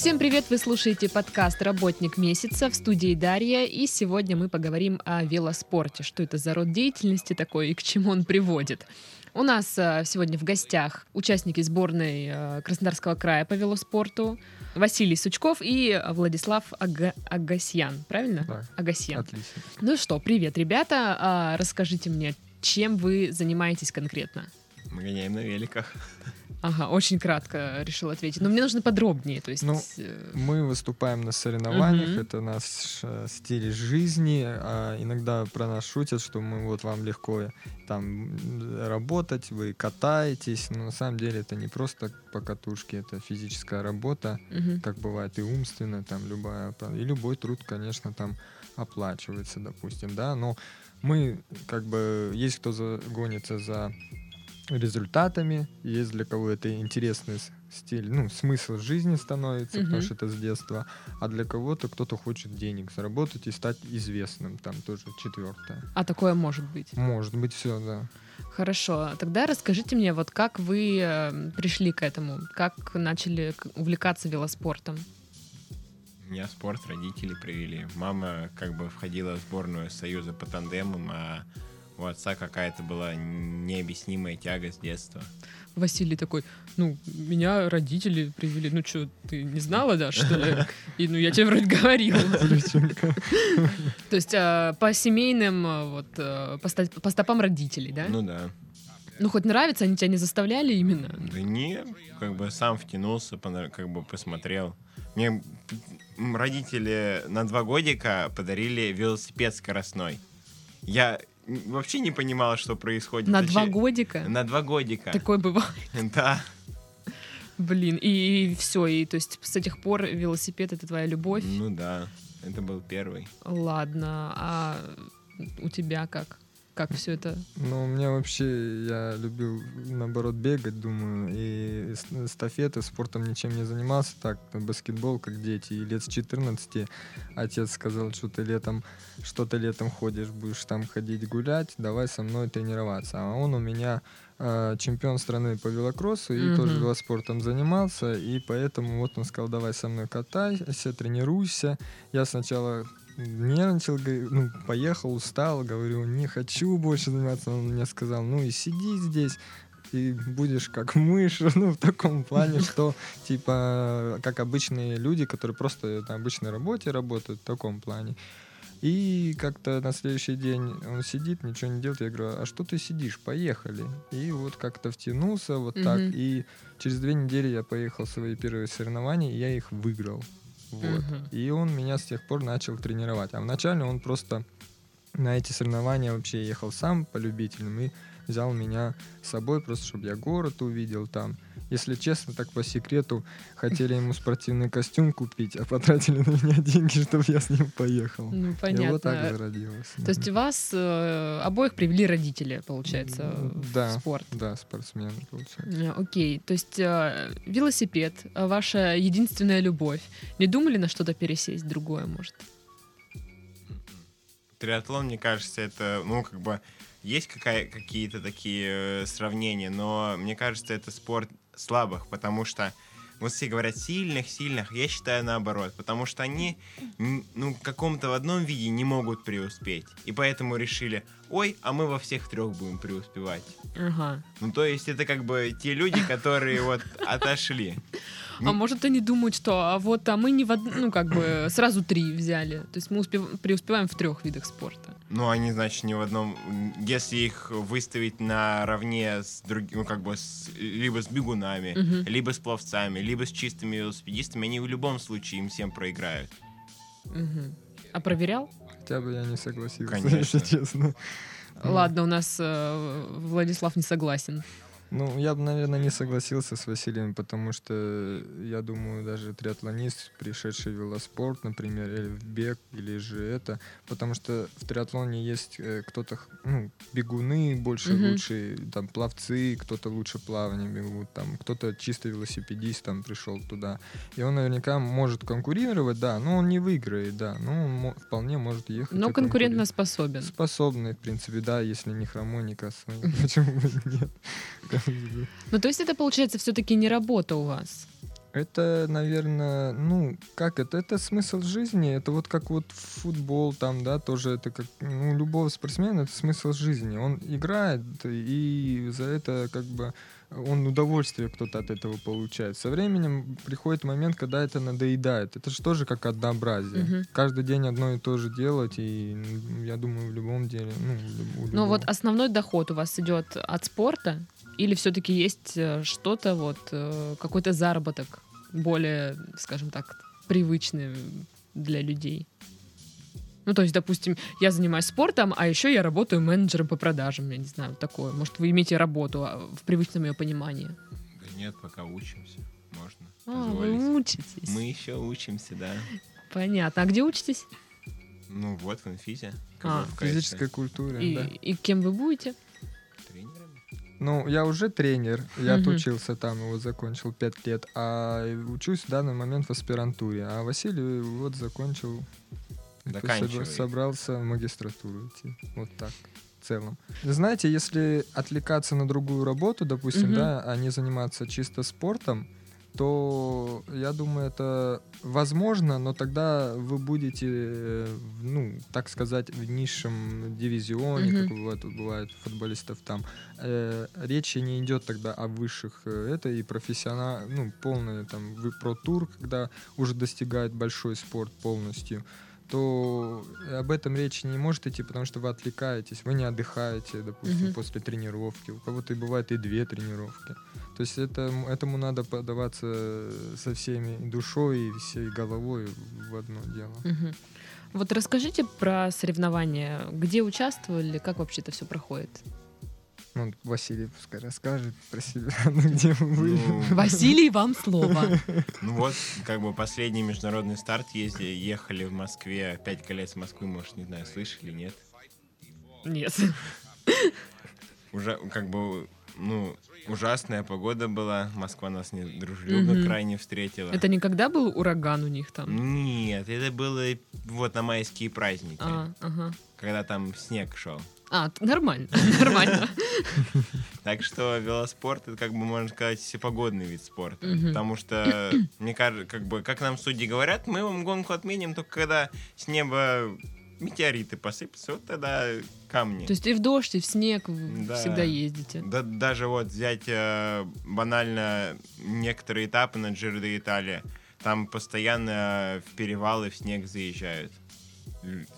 Всем привет! Вы слушаете подкаст «Работник месяца» в студии Дарья, и сегодня мы поговорим о велоспорте. Что это за род деятельности такой и к чему он приводит. У нас э, сегодня в гостях участники сборной э, Краснодарского края по велоспорту Василий Сучков и Владислав Ага- Агасьян. Правильно? Да. Агасьян. Отлично. Ну что, привет, ребята. А, расскажите мне, чем вы занимаетесь конкретно? Мы гоняем на великах. Ага, очень кратко решил ответить. Но мне нужно подробнее. То есть, Ну, э, Мы выступаем на соревнованиях, Мгм. это наш э, стиль жизни. а иногда про нас шутят, что мы вот вам легко там работать, вы катаетесь, но на самом деле это не просто по катушке, это физическая работа, мгм. как бывает и умственно, там любая, и любой труд, конечно, там оплачивается, допустим, да, но мы как бы есть кто за- гонится за результатами, есть для кого это интересный стиль, ну, смысл жизни становится, потому Мгм. что это с детства, а для кого-то кто-то хочет денег заработать и стать известным, там тоже четвертое. А такое может быть. Может быть, все, да. Хорошо. Тогда расскажите мне, вот как вы э, пришли к этому? Как начали увлекаться велоспортом? Меня спорт родители привели. Мама как бы входила в сборную Союза по тандемам, а у отца какая-то была необъяснимая тяга с детства. Василий такой, ну, меня родители привели. Ну что, ты не знала, да, что ли? И ну я тебе вроде говорил. То есть э, по семейным, э, вот, э, по стопам родителей, да? Ну да. Ну хоть нравится, они тебя не заставляли именно? Да не, как бы сам втянулся, как бы посмотрел. Мне родители на два годика подарили велосипед скоростной. Я вообще не понимал, что происходит. На два годика? На два годика. Такое бывает. Да. Блин, и, все, и то есть с этих пор велосипед это твоя любовь. Ну да. Это был первый. Ладно, а у тебя как? Как все это? Ну, у меня вообще, я любил, наоборот, бегать, думаю, и эс- эстафеты, спортом ничем не занимался, так, баскетбол, как дети, и лет с 14 отец сказал, что ты летом, что ты летом ходишь, будешь там ходить гулять, давай со мной тренироваться. А он у меня э, чемпион страны по велокроссу и Мгм. тоже велоспортом занимался, и поэтому вот он сказал, давай со мной катайся, тренируйся. Я сначала нервничал, ну, поехал, устал, говорю, не хочу больше заниматься. Он мне сказал, ну и сиди здесь, и будешь как мышь, ну, в таком плане, что, типа, как обычные люди, которые просто на обычной работе работают, в таком плане. И как-то на следующий день он сидит, ничего не делает. Я говорю, а что ты сидишь? Поехали. И вот как-то втянулся вот так. Мгм. И через две недели я поехал в свои первые соревнования, и я их выиграл. Вот. Мгм. И он меня с тех пор начал тренировать. А вначале он просто на эти соревнования вообще ехал сам по любительным и взял меня с собой, просто чтобы я город увидел там. Если честно, так по секрету, хотели ему спортивный костюм купить, а потратили на меня деньги, чтобы я с ним поехал. Ну, И понятно. вот так зародилось. То есть вас э, обоих привели родители, получается, М, в да. спорт. Да, спортсмены, получается. Э, Окей, то есть э, велосипед, э, ваша единственная любовь. Не думали на что-то пересесть другое, может? Триатлон, мне кажется, это, ну, как бы, есть какая, какие-то такие э, сравнения, но мне кажется, это спорт слабых, потому что вот все говорят сильных, сильных, я считаю наоборот, потому что они, ну, в каком-то в одном виде не могут преуспеть, и поэтому решили, ой, а мы во всех трех будем преуспевать. Ага. Ну, то есть это как бы те люди, которые вот отошли. А может они думают, что а вот а мы не в од- ну как бы сразу три взяли, то есть мы успев- преуспеваем в трех видах спорта. Ну, они, значит, не в одном... Если их выставить наравне с другими, ну, как бы, с- либо с бегунами, Мгм. либо с пловцами, либо с чистыми велосипедистами, они в любом случае им всем проиграют. Мгм. А проверял? Хотя бы я не согласился, Конечно. если честно. Ну, Ладно, у нас э, Владислав не согласен. Ну, я бы, наверное, не согласился с Василием, потому что, я думаю, даже триатлонист, пришедший в велоспорт, например, или в бег, или же это, потому что в триатлоне есть э, кто-то, ну, бегуны больше Мгм. лучше, там, пловцы, кто-то лучше плавание бегут, там, кто-то чисто велосипедист там пришел туда. И он наверняка может конкурировать, да, но он не выиграет, да, но он вполне может ехать. Но конкурентно способен. Способный, в принципе, да, если не хромоника, почему бы нет. Ну, то есть это, получается, все-таки не работа у вас. Это, наверное, ну, как это? Это смысл жизни. Это вот как вот футбол там, да, тоже это как, ну, у любого спортсмена это смысл жизни. Он играет, и за это как бы он удовольствие кто-то от этого получает. Со временем приходит момент, когда это надоедает. Это же тоже как однообразие. Мгм. Каждый день одно и то же делать, и я думаю, в любом деле, ну, в люб- у Но любого. вот основной доход у вас идет от спорта или все-таки есть э, что-то, вот э, какой-то заработок более, скажем так, привычный для людей? Ну, то есть, допустим, я занимаюсь спортом, а еще я работаю менеджером по продажам, я не знаю, такое. Может, вы имеете работу а, в привычном ее понимании? Да нет, пока учимся. Можно. А, вы учитесь. Мы еще учимся, да. Понятно. А где учитесь? Ну вот в инфизе. А, в физической культуре, И, да. и кем вы будете? Ну, я уже тренер, я отучился там, его закончил 5 лет, а учусь в данный момент в аспирантуре. А Василий вот закончил, собрался в магистратуру идти. Вот так, в целом. Знаете, если отвлекаться на другую работу, допустим, да, а не заниматься чисто спортом, то я думаю, это возможно, но тогда вы будете, э, ну, так сказать, в низшем дивизионе, Мгм. как бывает, бывает у футболистов там. Э, речи не идет тогда о высших э, это и профессионал, ну, полный там вы- про тур, когда уже достигает большой спорт полностью то об этом речи не может идти, потому что вы отвлекаетесь, вы не отдыхаете, допустим, Мгм. после тренировки. У кого-то и бывает и две тренировки. То есть это, этому надо подаваться со всеми душой и всей головой в одно дело. Вот расскажите про соревнования. Где участвовали, как вообще это все проходит? Ну, Василий пускай расскажет про себя, ну, где вы были. Ну, Василий, вам слово. Ну вот, как бы последний международный старт езди, ехали в Москве, пять колец Москвы, может, не знаю, слышали, нет? Нет. Уже, как бы, ну, ужасная погода была, Москва нас не дружелюбно Мгм. крайне встретила. Это никогда был ураган у них там? Нет, это было вот на майские праздники, А, ага. когда там снег шел. А, нормально, нормально. Так что велоспорт это, как бы, можно сказать, всепогодный вид спорта. Потому что, мне кажется, как бы, как нам судьи говорят, мы вам гонку отменим только когда с неба метеориты посыпятся, вот тогда камни. То есть и в дождь, и в снег Да. всегда ездите. Да, даже вот взять э, банально некоторые этапы на Джиро де Италия, там постоянно в перевалы в снег заезжают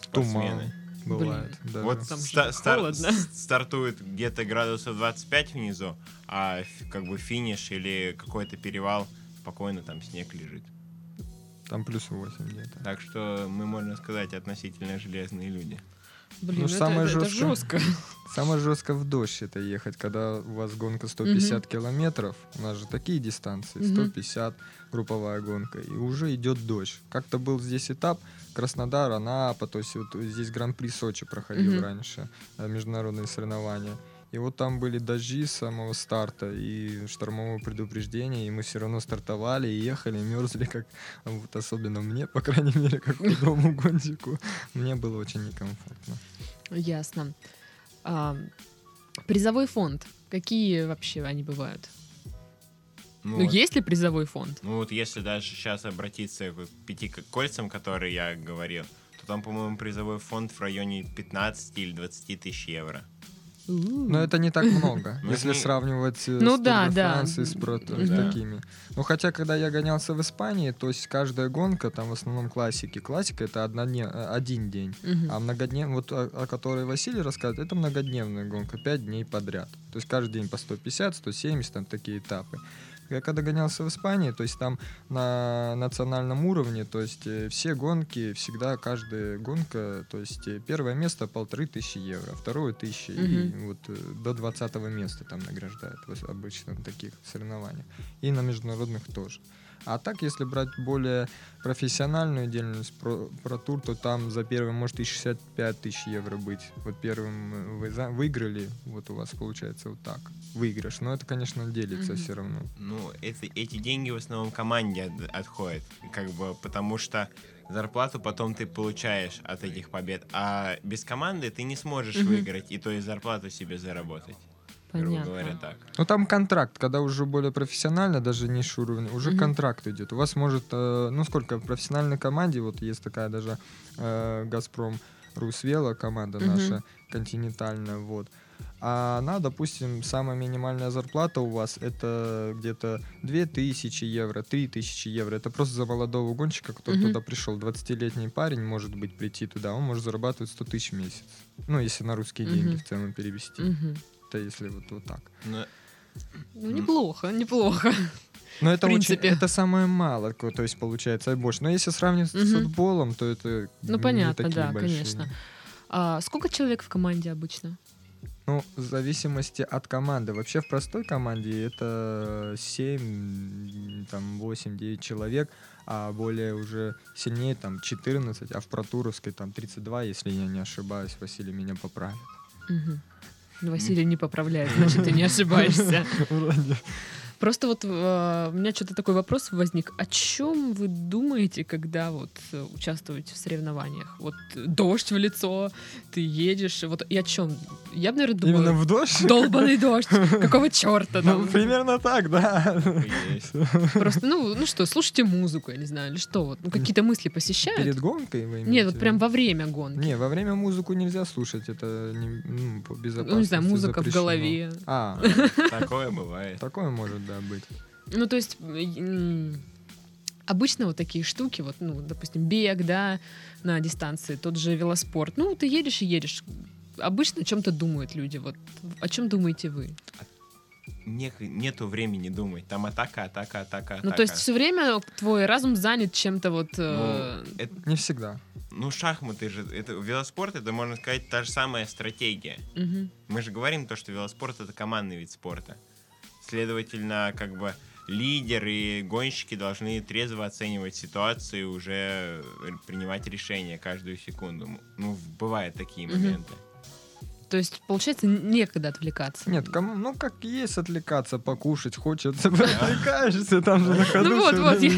спортсмены. Бывает. даже. Вот Там ста- стар- стартует где-то градусов 25 внизу, а как бы финиш или какой-то перевал спокойно там снег лежит. Там плюс 8 где-то. Так что мы, можно сказать, относительно железные люди. Блин, Ну, это, самое это- это жёсткое- жестко. Самое жестко в дождь это ехать, когда у вас гонка 150 километров. У нас же такие дистанции, Мгм. 150 групповая гонка, и уже идет дождь. Как-то был здесь этап Краснодар, Анапа, то есть вот здесь Гран-при Сочи проходил Мгм. раньше, э, международные соревнования. И вот там были дожди с самого старта и штормовое предупреждение, и мы все равно стартовали и ехали, мерзли, как вот особенно мне, по крайней мере, как худому гонщику. Мне было очень некомфортно. Ясно. А, призовой фонд. Какие вообще они бывают? Ну, Ну, вот- есть ли призовой фонд? Ну вот если даже сейчас обратиться к пяти к- кольцам, которые я говорил, то там, по-моему, призовой фонд в районе 15 или 20 тысяч евро. Но это не так много, Ну, если сравнивать э, Ну с да, да. Франс и с про- с Да. такими. Ну хотя, когда я гонялся в Испании, то есть каждая гонка, там в основном классики. Классика это однодне- э, один день. Мгм. А многодневная, вот о, о которой Василий рассказывает, это многодневная гонка, 5 дней подряд. То есть каждый день по 150, 170, там такие этапы. Я когда гонялся в Испании, то есть там на национальном уровне, то есть э, все гонки, всегда каждая гонка, то есть э, первое место полторы тысячи евро, второе тысячи, и Мгм. вот э, до двадцатого места там награждают обычно на таких соревнованиях. И на международных тоже. А так, если брать более профессиональную деятельность про, про тур, то там за первым может и 65 тысяч евро быть. Вот первым э, вы за- выиграли, вот у вас получается вот так. Выигрыш. Но это, конечно, делится Мгм. все равно. Ну, это, эти деньги в основном команде от- отходят, как бы, потому что зарплату потом ты получаешь от этих побед, а без команды ты не сможешь Мгм. выиграть и то есть зарплату себе заработать, грубо Понятно. говоря, так. Ну там контракт, когда уже более профессионально, даже низший уровень, уже Мгм. контракт идет. У вас может, э, ну сколько в профессиональной команде, вот есть такая даже э, Газпром Русвела команда Мгм. наша континентальная, вот. А она, допустим, самая минимальная зарплата у вас это где-то 2000 евро, 3000 евро. Это просто за молодого гонщика, который Мгм. туда пришел. 20-летний парень может быть прийти туда, он может зарабатывать 100 тысяч в месяц. Ну, если на русские деньги Мгм. в целом перевести. Мгм. Это если вот, вот так. Но Ну, неплохо, неплохо. Но это очень, принципе. это самое мало, то есть получается больше. Но если сравнить с Мгм. футболом, то это Ну, не понятно, такие да, большие. конечно. А сколько человек в команде обычно? Ну, в зависимости от команды. Вообще в простой команде это 7, там 8-9 человек, а более уже сильнее там 14, а в протуровской там 32, если я не ошибаюсь, Василий меня поправит. Мгм. Василий не поправляет, значит, ты не ошибаешься. Вроде. Просто вот э, у меня что-то такой вопрос возник. О чем вы думаете, когда вот э, участвуете в соревнованиях? Вот э, дождь в лицо, ты едешь, вот и о чем? Я бы, наверное, думаю, Именно в дождь? долбанный дождь, какого черта Ну, там? примерно так, да. Просто, ну, ну что, слушайте музыку, я не знаю, или что вот, ну какие-то мысли посещают? Перед гонкой вы Нет, вот в прям во время гонки. Не, во время музыку нельзя слушать, это не, ну, по Ну, не знаю, музыка в запрещено. голове. А, Такое бывает. такое может, да, быть. Ну, то есть, обычно вот такие штуки, вот, ну, допустим, бег, да, на дистанции, тот же велоспорт. Ну, ты едешь и едешь. Обычно о чем-то думают люди. Вот о чем думаете вы? Не- нету времени думать. Там атака, атака, атака, атака. Ну, то есть все время твой разум занят чем-то вот. э, Ну, это- Не всегда. ну, шахматы же, это велоспорт, это, можно сказать, та же самая стратегия. мгм. Мы же говорим то, что велоспорт это командный вид спорта. Следовательно, как бы лидеры и гонщики должны трезво оценивать ситуацию и уже принимать решения каждую секунду. Ну, бывают такие моменты. То есть, получается, некогда отвлекаться. Нет, кому, ну как есть отвлекаться, покушать хочется, отвлекаешься там же на ходу. Ну вот, вот, я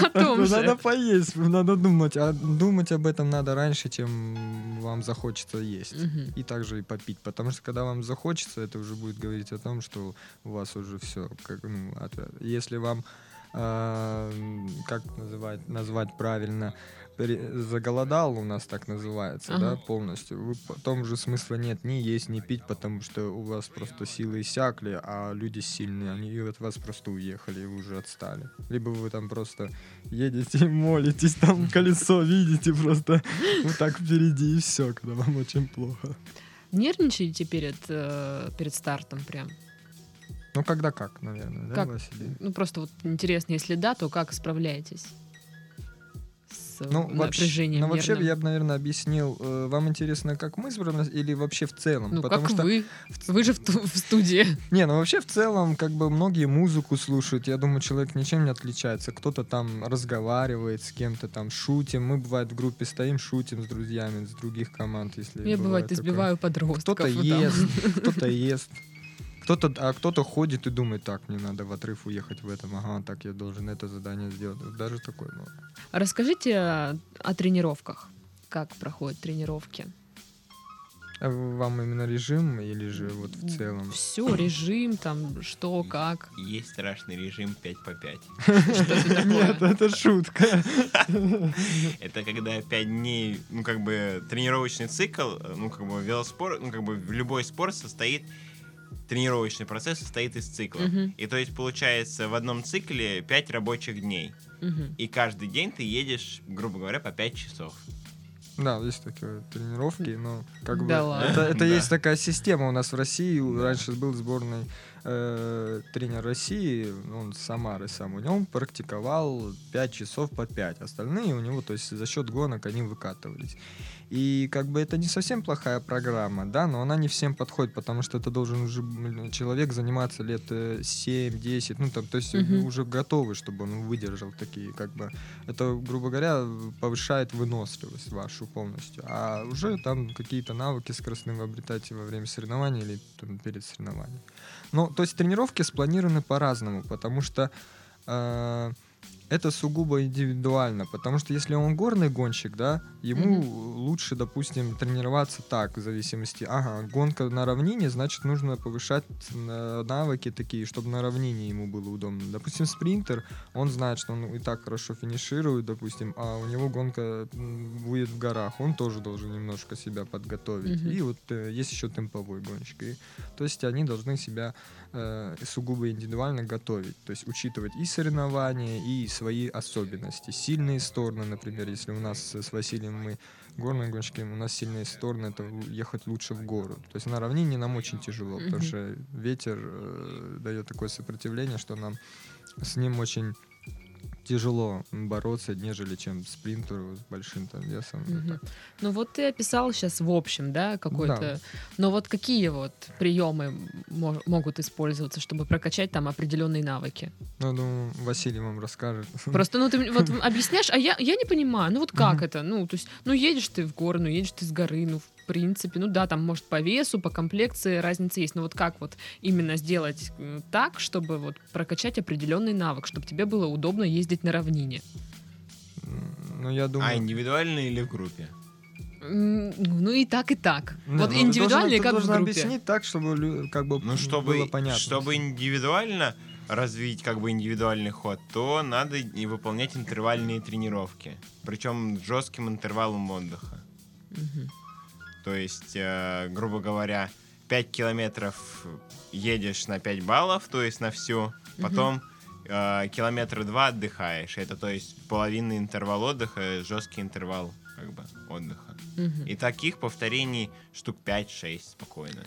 о том же. Надо поесть, надо думать, а думать об этом надо раньше, чем вам захочется есть. И также и попить, потому что когда вам захочется, это уже будет говорить о том, что у вас уже все, как, ну, если вам, а, как называть, назвать правильно, заголодал, у нас так называется, да, Ага. полностью, вы потом уже смысла нет ни есть, ни пить, потому что у вас просто силы иссякли, а люди сильные, они от вас просто уехали, и вы уже отстали. Либо вы там просто едете и молитесь, там колесо видите просто вот так впереди, и все, когда вам очень плохо. Нервничаете перед, э, перед стартом прям? Ну, когда как, наверное, да, Как? Василий? Ну, просто вот интересно, если да, то как справляетесь? С Ну, вообще, напряжением ну, вообще нервным? я бы, наверное, объяснил, э, вам интересно, как мы справляемся или вообще в целом? Ну, Потому как что, вы? Вы же в, ту- в студии. не, ну вообще в целом, как бы многие музыку слушают, я думаю, человек ничем не отличается. Кто-то там разговаривает с кем-то, там шутим. Мы, бывает, в группе стоим, шутим с друзьями, с других команд, если Я, бывает, избиваю подростков. Кто-то там. ест, кто-то ест. Кто-то, а кто-то ходит и думает, так, мне надо в отрыв уехать в этом, ага, так я должен это задание сделать. Даже такое бывает. Расскажите о, тренировках. Как проходят тренировки? А вам именно режим или же вот в целом? Все, режим, там, что, как. Есть страшный режим 5 по 5. Что это такое? Нет, это шутка. Это когда 5 дней, ну, как бы, тренировочный цикл, э, ну, как бы, велоспорт, ну, как бы, любой спорт состоит, тренировочный процесс состоит из циклов. Мгм, И то есть, получается, в одном цикле 5 рабочих дней. мгм. И каждый день ты едешь, грубо говоря, по 5 часов. Да, есть такие тренировки, но как бы Да ладно. это, это Да. есть такая система у нас в России. У- Раньше был сборной э, тренер России, он с Самары сам, у него практиковал 5 часов по 5. Остальные у него, то есть за счет гонок они выкатывались. И как бы это не совсем плохая программа, да, но она не всем подходит, потому что это должен уже человек заниматься лет э, 7-10, ну там, то есть Мгм. уже готовый, чтобы он выдержал такие, как бы, это, грубо говоря, повышает выносливость вашу полностью. А уже там какие-то навыки скоростные вы обретаете во время соревнований или там, перед соревнованием. Ну, то есть тренировки спланированы по-разному, потому что э, это сугубо индивидуально, потому что если он горный гонщик, да, ему лучше, допустим, тренироваться так, в зависимости. Ага, гонка на равнине, значит, нужно повышать э, навыки такие, чтобы на равнине ему было удобно. Допустим, спринтер, он знает, что он и так хорошо финиширует, допустим, а у него гонка будет в горах, он тоже должен немножко себя подготовить. Мгм. И вот э, есть еще темповой гонщик. И, то есть они должны себя э, сугубо индивидуально готовить, то есть учитывать и соревнования, и свои особенности. Сильные стороны, например, если у нас с Василием мы горные гонщики, у нас сильные стороны, это ехать лучше в гору. То есть на равнине нам очень тяжело, потому что ветер э, дает такое сопротивление, что нам с ним очень тяжело бороться, нежели чем спринтеру с большим там весом. так. Ну вот ты описал сейчас в общем, да, какой-то. Да. Но вот какие вот приемы мо- могут использоваться, чтобы прокачать там определенные навыки? Ну, думаю, Василий вам расскажет. Просто, ну, ты вот объясняешь, а я, я не понимаю, ну вот как это? Ну, то есть, ну, едешь ты в горы, ну, едешь ты с горы, ну, в принципе, ну да, там, может, по весу, по комплекции разница есть, но вот как вот именно сделать так, чтобы вот прокачать определенный навык, чтобы тебе было удобно ездить на равнине? Ну, я думаю... А индивидуально или в группе? Ну и так, и так. Не, вот ну, индивидуально как в группе. объяснить так, чтобы как бы Ну, чтобы, было понятно. чтобы индивидуально развить как бы индивидуальный ход, то надо и выполнять интервальные тренировки. Причем жестким интервалом отдыха. Мгм. То есть, э, грубо говоря, 5 километров едешь на 5 баллов, то есть на всю, потом э, километра два отдыхаешь. Это то есть половинный интервал отдыха, жесткий интервал как бы отдыха. Мгм. И таких повторений штук 5-6 спокойно.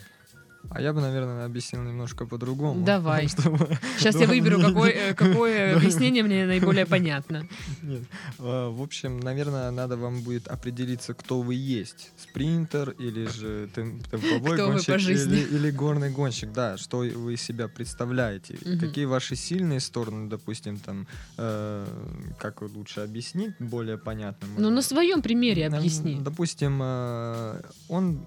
А я бы, наверное, объяснил немножко по-другому. Давай. Чтобы- Сейчас я выберу, какое Да. объяснение мне наиболее понятно. Нет. А, В общем, наверное, надо вам будет определиться, кто вы есть. Спринтер или же тем- темповой Кто вы гонщик или, или горный гонщик. Да, что вы себя представляете. Мгм. Какие ваши сильные стороны, допустим, там, э, как лучше объяснить более понятно. Ну, на своем примере объясни. Допустим, э, он...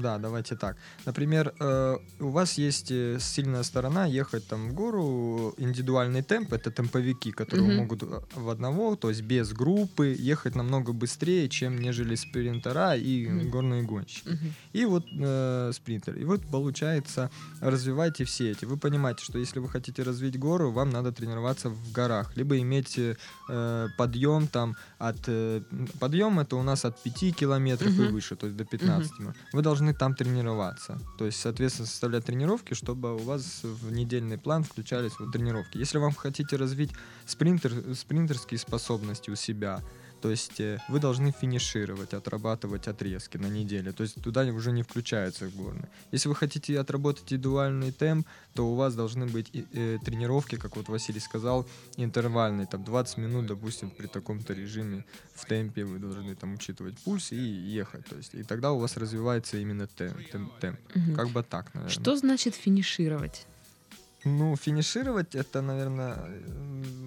Да, давайте так. Например, э, у вас есть э, сильная сторона ехать там в гору, индивидуальный темп, это темповики, которые Мгм. могут э, в одного, то есть без группы, ехать намного быстрее, чем нежели спринтера и Мгм. горные гонщики. Мгм. И вот э, спринтер. И вот получается, развивайте все эти. Вы понимаете, что если вы хотите развить гору, вам надо тренироваться в горах, либо иметь э, подъем там от э, подъем это у нас от 5 километров и Мгм. выше, то есть до 15. Вы должны там тренироваться. То есть, соответственно, составлять тренировки, чтобы у вас в недельный план включались вот тренировки. Если вам хотите развить спринтер, спринтерские способности у себя, то есть э, вы должны финишировать, отрабатывать отрезки на неделе. То есть туда уже не включаются горные. Если вы хотите отработать индивидуальный темп, то у вас должны быть э, тренировки, как вот Василий сказал, интервальные. Там 20 минут, допустим, при таком-то режиме в темпе вы должны там учитывать пульс и ехать. То есть, и тогда у вас развивается именно темп. темп, темп. Мгм. Как бы так, наверное. Что значит финишировать? Ну, финишировать это, наверное...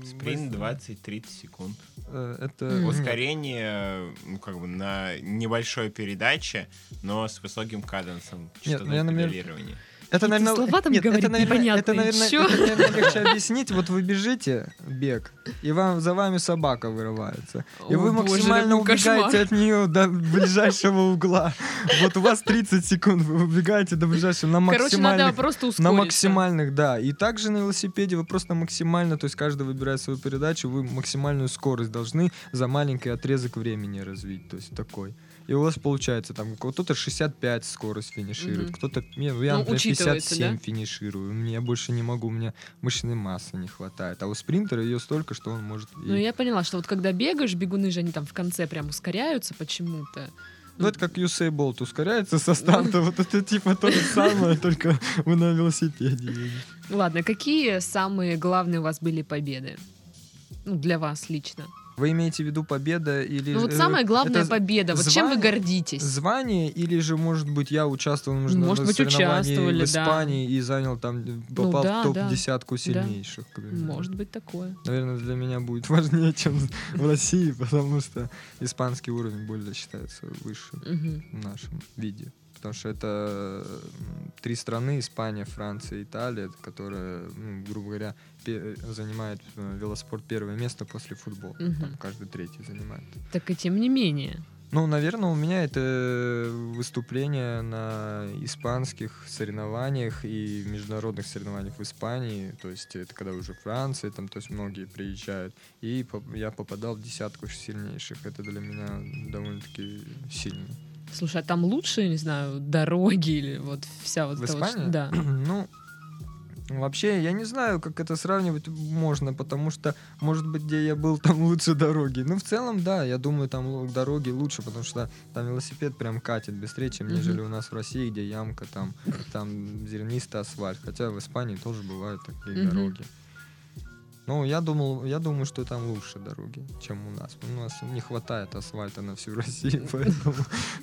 Спринт 20-30 секунд. Это... Мгм. нет. Ускорение, ну, как бы на небольшой передаче, но с высоким каденсом. Нет, частотой ну, я, педалирования. Это, наверное, слова там нет, говорит это, наверное, это, наверное, Чё? это, наверное, легче объяснить. Вот вы бежите, бег, и вам за вами собака вырывается. И О, вы боже, максимально какой убегаете кошмар. от нее до ближайшего угла. Вот у вас 30 секунд, вы убегаете до ближайшего на Короче, надо максимальных... просто На ускориться. максимальных, да. И также на велосипеде вы просто максимально, то есть каждый выбирает свою передачу, вы максимальную скорость должны за маленький отрезок времени развить, то есть такой. И у вас получается там кто-то 65 скорость финиширует, Мгм. кто-то не, ну, я Ну, например, учитывается, 57 да? финиширую, мне больше не могу, у меня мышечной массы не хватает, а у спринтера ее столько, что он может. Ну, и- я поняла, что вот когда бегаешь, бегуны же, они там в конце прям ускоряются почему-то. Ну, это как Usain Bolt ускоряется со старта. Вот это типа то же самое, только вы на велосипеде. Ладно, какие самые главные у вас были победы? Ну, для вас лично. Вы имеете в виду победа или... Ну, вот э, самая главная победа. Вот чем вы звание- гордитесь? Звание, или же, может быть, я участвовал в Может быть, участвовали, в да. Испании и занял там, э, Ну попал да, в да. топ-десятку сильнейших. к примеру. Может быть такое. Наверное, для меня будет важнее, чем в России, потому что испанский уровень более считается выше в нашем виде. Потому что это три страны, Испания, Франция, Италия, которые, ну, грубо говоря, занимают э, велоспорт первое место после футбола. Мгм. Там каждый третий занимает. Так и тем не менее. Ну, наверное, у меня это выступление на испанских соревнованиях и международных соревнованиях в Испании. То есть это когда уже Франция, там, то есть многие приезжают. И я попадал в десятку сильнейших. Это для меня довольно-таки сильно. Слушай, а там лучше, не знаю, дороги или вот вся вот В ш- Испании? Да. Ну, вообще, я не знаю, как это сравнивать можно, потому что, может быть, где я был, там лучше дороги. Ну, в целом, да, я думаю, там дороги лучше, потому что там велосипед прям катит быстрее, чем нежели у нас в России, где ямка, там, там зернистый асфальт. Хотя в Испании тоже бывают такие дороги. Ну, я думал, я думаю, что там лучше дороги, чем у нас. У нас не хватает асфальта на всю Россию, поэтому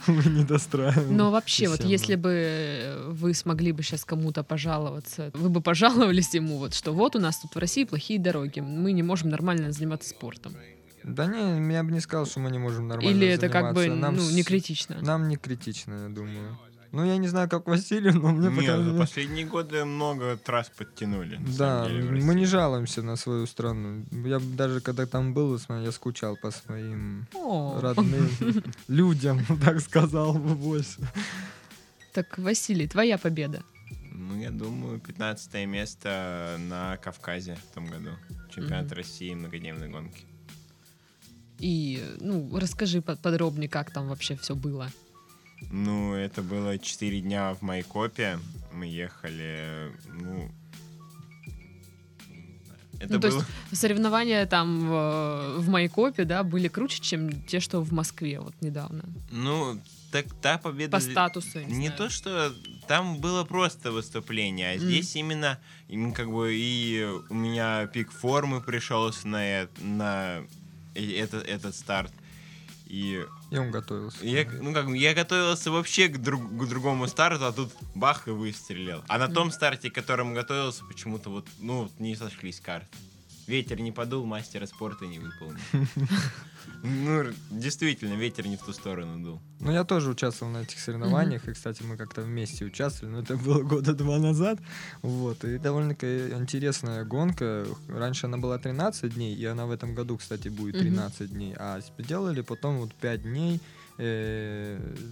мы не достраиваем. Но вообще, вот если бы вы смогли бы сейчас кому-то пожаловаться, вы бы пожаловались ему, вот что вот у нас тут в России плохие дороги, мы не можем нормально заниматься спортом. Да не, я бы не сказал, что мы не можем нормально Или это как бы заниматься. Нам ну, не критично. Нам не критично, я думаю. Ну, я не знаю, как Василий, но мне Не, пока... за последние годы много трасс подтянули. Да, деле, мы не жалуемся на свою страну. Я даже когда там был, я скучал по своим О, родным людям, так сказал бы больше. Так, Василий, твоя победа. Ну, я думаю, 15 место на Кавказе в том году. Чемпионат Мгм. России многодневной гонки. И, ну, расскажи по- подробнее, как там вообще все было. Ну, это было 4 дня в Майкопе. Мы ехали, ну... Это Ну, то было... есть Соревнования там в, в Майкопе, да, были круче, чем те, что в Москве вот недавно. Ну, так та победа... По статусу. я Не знаю. то, что там было просто выступление, а Мгм. здесь именно, именно как бы и у меня пик формы пришелся на, э- на э- этот, этот старт. И И он готовился. я, ну как, бы, я готовился вообще к, друг- к другому старту, а тут бах и выстрелил. А на том старте, к которому готовился, почему-то вот, ну, вот не сошлись карты. Ветер не подул, мастера спорта не выполнил. Ну, действительно, ветер не в ту сторону дул. Ну, я тоже участвовал на этих соревнованиях, и, кстати, мы как-то вместе участвовали, но это было года два назад, вот, и довольно-таки интересная гонка, раньше она была 13 дней, и она в этом году, кстати, будет Мгм. 13 дней, а сделали потом вот 5 дней,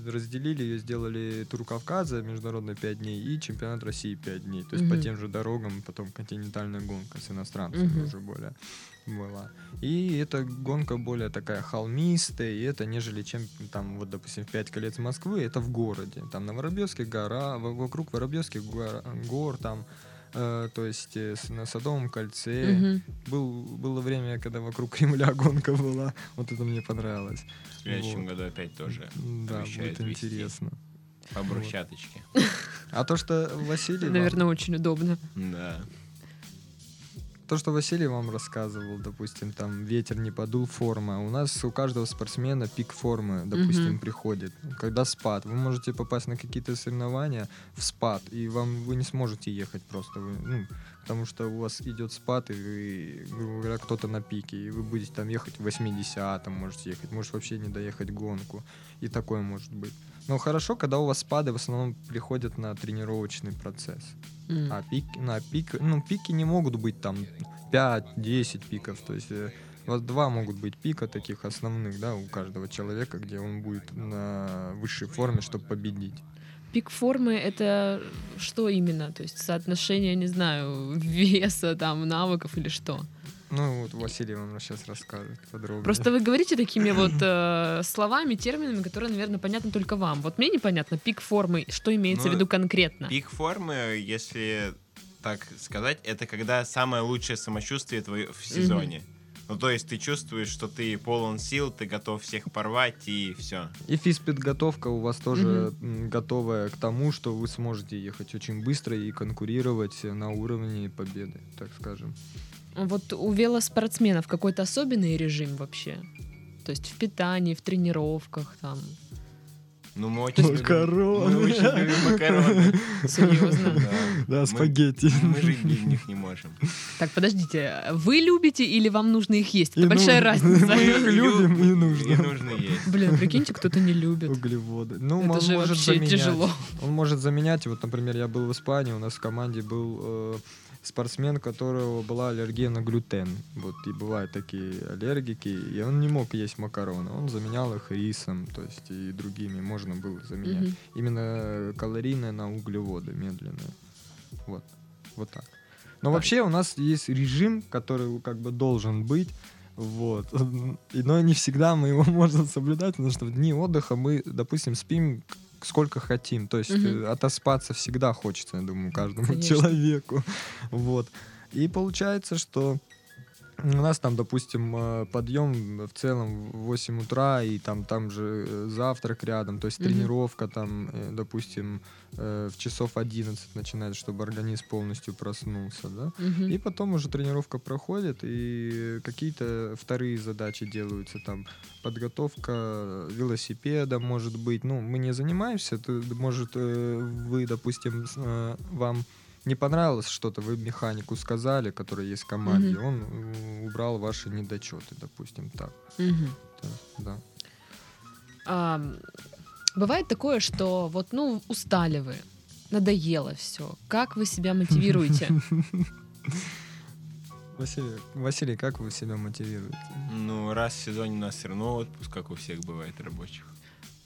разделили ее, сделали Тур Кавказа, международный 5 дней, и чемпионат России 5 дней, то есть по Мгм. тем же дорогам, потом континентальная гонка с иностранцами Мгм. уже более была. И эта гонка более такая холмистая, и это нежели чем там, вот, допустим, в 5 колец Москвы, это в городе. Там на Воробьевских гора, во- вокруг Воробьевских гор, гор там, э, то есть э, на Садовом кольце. Мгм. Был, было время, когда вокруг Кремля гонка была, вот это мне понравилось. В следующем Вот. году опять тоже Да, будет вести. интересно. по брусчаточке. А то, что Василий... вам- Наверное, очень удобно. Да. То, что Василий вам рассказывал, допустим, там ветер не подул, форма. У нас у каждого спортсмена пик формы, допустим, Мгм. приходит. Когда спад, вы можете попасть на какие-то соревнования в спад, и вам вы не сможете ехать просто, вы, ну, потому что у вас идет спад, и вы, грубо говоря, кто-то на пике, и вы будете там ехать в 80 можете ехать, может вообще не доехать гонку, и такое может быть. Но хорошо, когда у вас спады в основном приходят на тренировочный процесс. М. А пик, на пик, ну, пики не могут быть там 5-10 пиков. То есть э, у вас два могут быть пика таких основных, да, у каждого человека, где он будет на высшей форме, чтобы победить. Пик формы это что именно? То есть соотношение, не знаю, веса, там, навыков или что? Ну, вот Василий вам сейчас расскажет подробнее. Просто вы говорите такими вот э, словами, терминами, которые, наверное, понятны только вам. Вот мне непонятно, пик формы, что имеется Ну, в виду конкретно? Пик формы, если так сказать, это когда самое лучшее самочувствие твое в сезоне. Ну, то есть ты чувствуешь, что ты полон сил, ты готов всех порвать и все. И физподготовка у вас тоже м, готовая к тому, что вы сможете ехать очень быстро и конкурировать на уровне победы, так скажем. Вот у велоспортсменов какой-то особенный режим вообще? То есть в питании, в тренировках там. Ну, мы очень любим- Макароны. Мы очень любим макароны. Серьезно? Да. Да, Мы- спагетти. Мы жить без них не можем. Так, подождите, вы любите или вам нужно их есть? Это И большая нужно. разница. Мы их любим и И нужно. нужно есть. Блин, прикиньте, кто-то не любит. Углеводы. Ну, Это он же может вообще заменять. тяжело. Он может заменять. Вот, например, я был в Испании, у нас в команде был э, спортсмен, у которого была аллергия на глютен. Вот, и бывают такие аллергики, и он не мог есть макароны. Он заменял их рисом, то есть и другими можно было заменять. Мгм. Именно калорийные на углеводы, медленные. Вот, вот так. Но вообще у нас есть режим, который как бы должен быть. Вот. И, но не всегда мы его можем соблюдать, потому что в дни отдыха мы, допустим, спим сколько хотим. То есть э, отоспаться всегда хочется, я думаю, каждому Конечно. человеку. Вот. И получается, что у нас там, допустим, э, подъем в целом в 8 утра, и там, там же э, завтрак рядом, то есть Мгм. тренировка там, э, допустим, в часов 11 начинается, чтобы организм полностью проснулся, да. Мгм. И потом уже тренировка проходит, и какие-то вторые задачи делаются, там подготовка велосипеда, может быть. Ну, мы не занимаемся, то, может, вы, допустим, вам не понравилось что-то, вы механику сказали, который есть в команде, Мгм. он э, убрал ваши недочеты, допустим, так. То есть, да. А, бывает такое, что вот, ну, устали вы, надоело все. Как вы себя мотивируете? Василий, Василий, как вы себя мотивируете? Ну, раз в сезоне у нас все равно отпуск, как у всех бывает рабочих.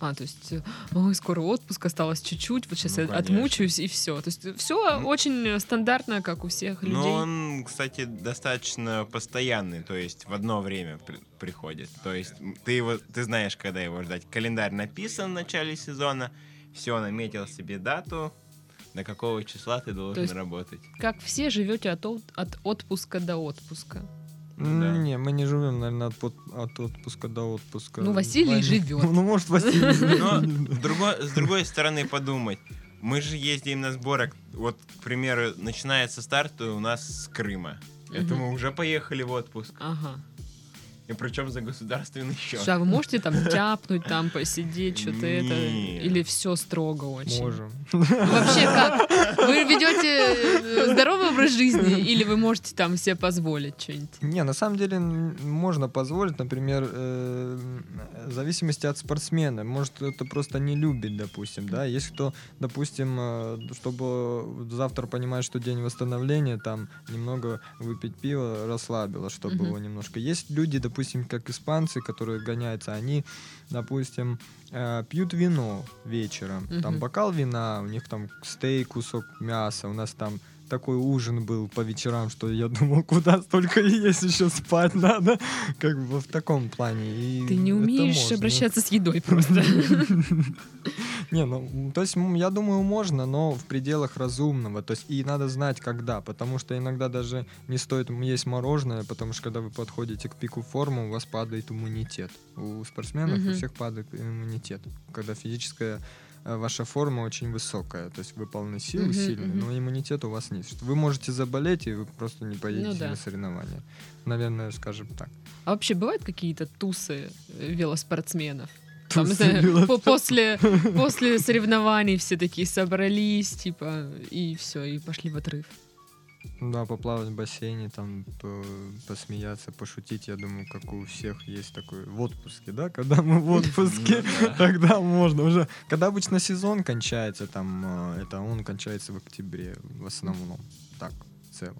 А, то есть, э, ой, скоро отпуск, осталось чуть-чуть, вот сейчас Ну, я конечно. отмучаюсь и все. То есть все Ну. очень стандартно, как у всех людей. Но он, кстати, достаточно постоянный, то есть в одно время при- приходит. То есть ты его, ты знаешь, когда его ждать. Календарь написан в начале сезона, все, наметил себе дату, до какого числа ты должен есть работать. Как все живете от- от отпуска до отпуска. Да. Не, мы не живем, наверное, от, под- от отпуска до отпуска. Ну, Василий Вань- живет. Ну, может, Василий Но живет. с другой, с другой стороны подумать, мы же ездим на сборок, вот, к примеру, начинается старт у нас с Крыма. Это мы уже поехали в отпуск. Ага. И причем за государственный счет. Слушай, а вы можете там тяпнуть, там посидеть, что-то это? Или все строго очень? Можем. Вообще как? Вы ведете э, здоровый образ жизни или вы можете там себе позволить что-нибудь? Не, на самом деле можно позволить, например, э, в зависимости от спортсмена. Может, это просто не любит, допустим, да. Есть кто, допустим, э, чтобы завтра понимать, что день восстановления, там немного выпить пиво расслабило, чтобы Мгм. его немножко. Есть люди, допустим, как испанцы, которые гоняются, они, допустим, э, пьют вино вечером. Там Мгм. бокал вина, у них там стейк, кусок мяса, у нас там такой ужин был по вечерам, что я думал, куда столько есть, еще спать надо. Как бы в таком плане. И Ты не умеешь обращаться с едой просто. Не, ну, то есть, я думаю, можно, но в пределах разумного. То есть, и надо знать, когда. Потому что иногда даже не стоит есть мороженое, потому что когда вы подходите к пику формы, у вас падает иммунитет. У спортсменов у всех падает иммунитет. Когда физическая ваша форма очень высокая, то есть вы полны сил, Мгм, сильны, мгм. но иммунитет у вас нет. Вы можете заболеть, и вы просто не поедете Ну да. на соревнования. Наверное, скажем так. А вообще бывают какие-то тусы э, велоспортсменов? Там, знаю, по- после, после соревнований все такие собрались, типа, и все, и пошли в отрыв. Да, поплавать в бассейне, там по- посмеяться, пошутить, я думаю, как у всех есть такой в отпуске, да, когда мы в отпуске, Ну да. тогда можно уже. Когда обычно сезон кончается, там, э, это он кончается в октябре в основном, так, в целом.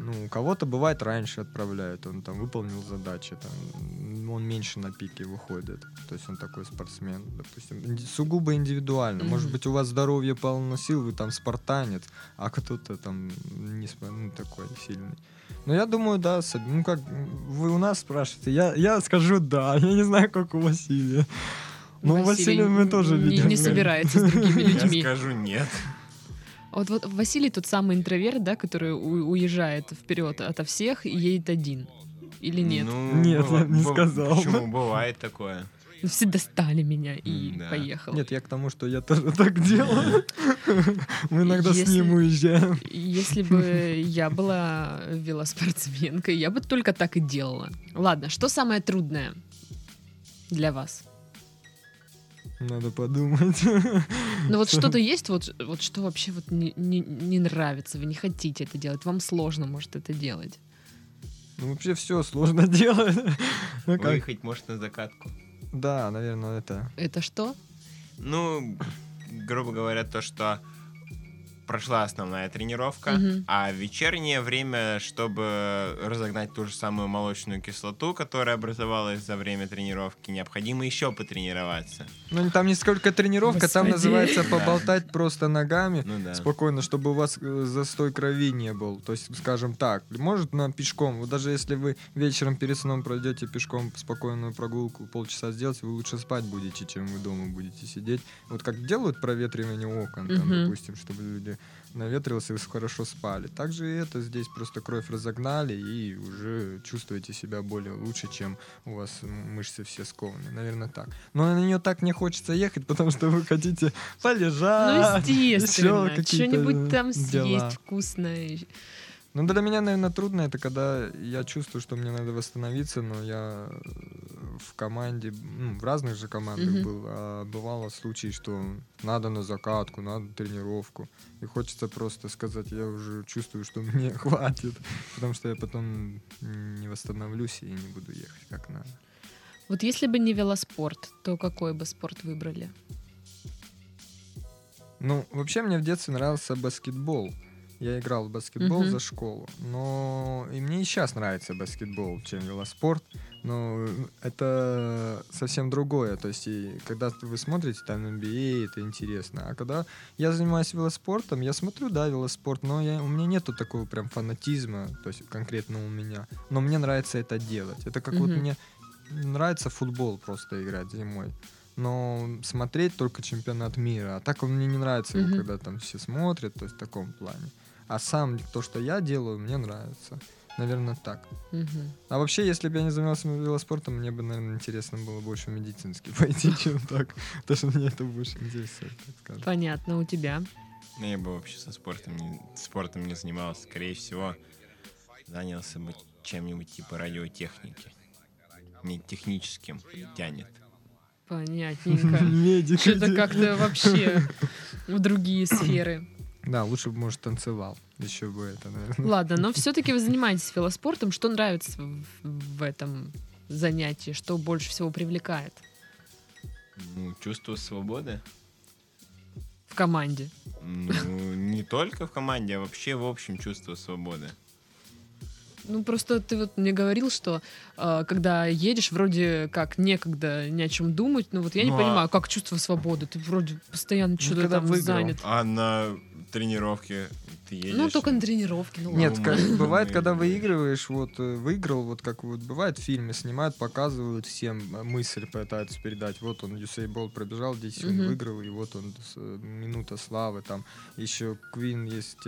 Ну, у кого-то бывает раньше отправляют, он там выполнил задачи, там, он меньше на пике выходит, то есть он такой спортсмен, допустим, сугубо индивидуально. Может Мгм. быть, у вас здоровье полно сил, вы там спартанец, а кто-то там не ну, такой сильный. Но я думаю, да, ну как, вы у нас спрашиваете, я, я скажу да, я не знаю, как у Василия. Ну, у Василий Василия мы тоже не, видим. не собирается с другими Я людьми. скажу нет. Вот, вот Василий тот самый интроверт, да, который у- уезжает вперед ото всех и едет один. Или нет? Ну, Нет, я не быва- сказал. Почему? Бывает такое. Ну, Все достали меня и Да. поехал. Нет, я к тому, что я тоже так делаю. Мы иногда с Если- ним уезжаем. Если бы я была велоспортсменкой, я бы только так и делала. Ладно, что самое трудное для вас? Надо подумать. Ну вот что-то есть, вот, вот что вообще вот не, не, не нравится, вы не хотите это делать, вам сложно, может, это делать. Ну, вообще все сложно делать. Ну, как? Выехать, может, на закатку. Да, наверное, это. Это что? Ну, грубо говоря, то, что прошла основная тренировка, Мгм. а вечернее время, чтобы разогнать ту же самую молочную кислоту, которая образовалась за время тренировки, необходимо еще потренироваться. Ну, там не сколько тренировка, там Господи. называется Да. поболтать просто ногами. Ну да. Спокойно, чтобы у вас э, застой крови не был. То есть, скажем так, может на пешком, вот даже если вы вечером перед сном пройдете пешком спокойную прогулку, полчаса сделать, вы лучше спать будете, чем вы дома будете сидеть. Вот как делают проветривание окон, там, допустим, чтобы люди наветрился и хорошо спали. Также и это здесь просто кровь разогнали и уже чувствуете себя более лучше, чем у вас мышцы все скованы. Наверное, так. Но на нее так не хочется ехать, потому что вы хотите Ну, полежать. естественно, еще какие-то что-нибудь там дела. съесть вкусное. Ну, для меня, наверное, трудно это, когда я чувствую, что мне надо восстановиться, но я э, в команде, ну, в разных же командах Мгм. был, а бывало случаи, что надо на закатку, надо тренировку. И хочется просто сказать, я уже чувствую, что мне хватит, потому что я потом не восстановлюсь и не буду ехать как надо. Вот если бы не велоспорт, то какой бы спорт выбрали? Ну, вообще мне в детстве нравился баскетбол. Я играл в баскетбол Мгм. за школу. Но и мне и сейчас нравится баскетбол, чем велоспорт. Но это совсем другое. То есть, и когда вы смотрите там NBA, это интересно. А когда я занимаюсь велоспортом, я смотрю, да, велоспорт, но я, у меня нету такого прям фанатизма, то есть конкретно у меня. Но мне нравится это делать. Это как вот Мгм. мне нравится футбол просто играть зимой. Но смотреть только чемпионат мира. А так он мне не нравится, Мгм. когда там все смотрят, то есть в таком плане. А сам то, что я делаю, мне нравится. Наверное, так. Мгм. А вообще, если бы я не занимался велоспортом, мне бы, наверное, интересно было больше в медицинский пойти, чем так. Потому что мне это больше интересует, так скажем. Понятно, у тебя. Ну, Я бы вообще со спортом не, спортом не занимался. Скорее всего, занялся бы чем-нибудь типа радиотехники. Не техническим тянет. Понятненько. Медик. Что-то иди. как-то вообще в другие сферы. Да, лучше бы, может, танцевал. Еще бы это, наверное. Ладно, но все-таки вы занимаетесь велоспортом. Что нравится в, в этом занятии? Что больше всего привлекает Ну, чувство свободы. в команде? Ну, не только в команде, а вообще в общем чувство свободы. Ну, просто ты вот мне говорил, что э, когда едешь, вроде как некогда ни о чем думать. Ну, вот я не Ну, а- понимаю, как чувство свободы. Ты вроде постоянно что-то когда там выиграл. занят. А на тренировке ты едешь... Ну, только на тренировке. Ну, Нет, Ну, ка- мы- бывает, когда выигрываешь, вот э, выиграл, вот как вот бывает в фильме, снимают, показывают всем, э, мысль пытаются передать. Вот он Юсей Болт пробежал, 10 он Мгм. выиграл, и вот он с- э, минута славы, там еще Квин есть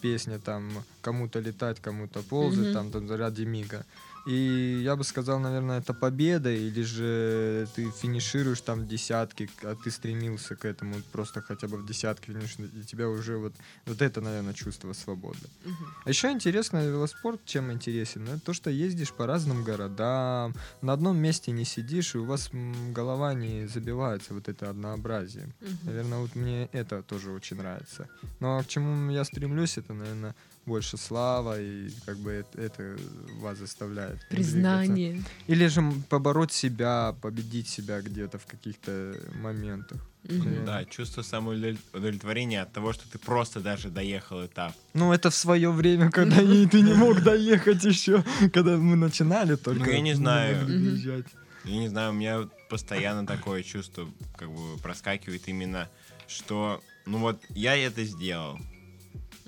песня, там кому-то летать, кому-то ползать, Мгм. там, там ради мига. И я бы сказал, наверное, это победа, или же ты финишируешь там в десятке, а ты стремился к этому, просто хотя бы в десятке финишировать, и тебя уже вот, вот это, наверное, чувство свободы. Мгм. А еще интересно велоспорт, чем интересен, это то, что ездишь по разным городам, на одном месте не сидишь, и у вас голова не забивается вот это однообразие. Мгм. Наверное, вот мне это тоже очень нравится. Но к чему я стремлюсь, это, наверное, больше слава, и как бы это, это вас заставляет. двигаться. Признание. Или же побороть себя, победить себя где-то в каких-то моментах. Наверное. Да, чувство самоудовлетворения от того, что ты просто даже доехал этап. Ну, это в свое время, когда и ты не мог доехать еще, когда мы начинали только. Ну, я не знаю. доезжать. Я не знаю, у меня постоянно такое чувство как бы проскакивает именно, что, ну вот, я это сделал.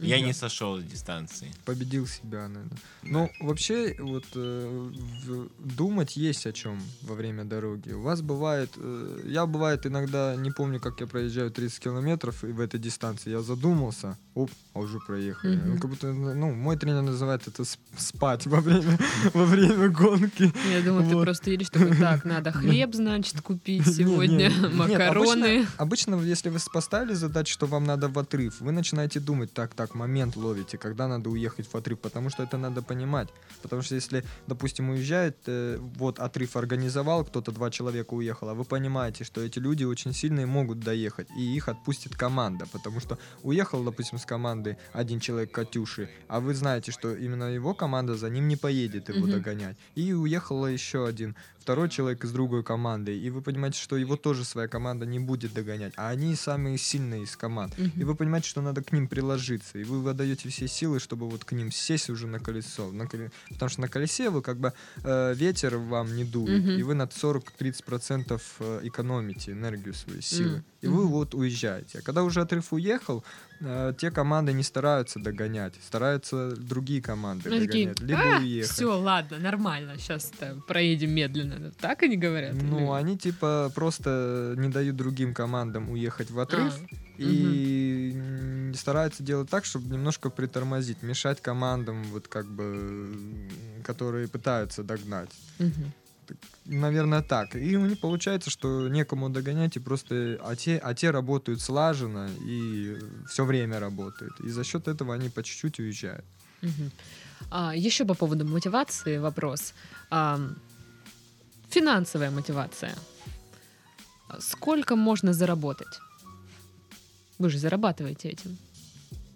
Я Мгм. не сошел с дистанции. Победил себя, наверное. Ну, вообще, вот э, в- думать есть о чем во время дороги. У вас бывает, э, я бывает иногда, не помню, как я проезжаю 30 километров, и в этой дистанции я задумался, оп, а уже проехали. Мгм. Ну, как будто, ну, мой тренер называет это сп- спать во время, во время гонки. Я думаю, ты Вот. просто едешь такой, так, надо хлеб, значит, купить сегодня, макароны. Обычно, если вы поставили задачу, что вам надо в отрыв, вы начинаете думать, так, так, момент ловите, когда надо уехать в отрыв, потому что это надо понимать. Потому что если, допустим, уезжает, э, вот отрыв организовал, кто-то, два человека уехало, а вы понимаете, что эти люди очень сильные могут доехать, и их отпустит команда, потому что уехал, допустим, с команды один человек Катюши, а вы знаете, что именно его команда за ним не поедет его Мгм. догонять. И уехала еще один, второй человек из другой команды, и вы понимаете, что его тоже своя команда не будет догонять, а они самые сильные из команд. Мгм. И вы понимаете, что надо к ним приложиться, и вы выдаете все силы, чтобы вот к ним сесть уже на колесо. На коле- Потому что на колесе вы как бы э, ветер вам не дует, Мгм. и вы на 40-30% э, экономите энергию своей силы. М, И вы вот уезжаете. А когда уже отрыв уехал, э, те команды не стараются догонять, стараются другие команды Ну, такие, догонять, либо уехать. все, ладно, нормально, сейчас проедем медленно. Так они говорят? Ну, или- они типа просто не дают другим командам уехать в отрыв А, и м, стараются делать так, чтобы немножко притормозить, мешать командам, вот как бы, которые пытаются догнать. мгм. Наверное, так. И у них получается, что некому догонять, и просто а те, а те работают слаженно и все время работают. И за счет этого они по чуть-чуть уезжают. А, еще по поводу мотивации вопрос. Ам, финансовая мотивация. Сколько можно заработать? Вы же зарабатываете этим.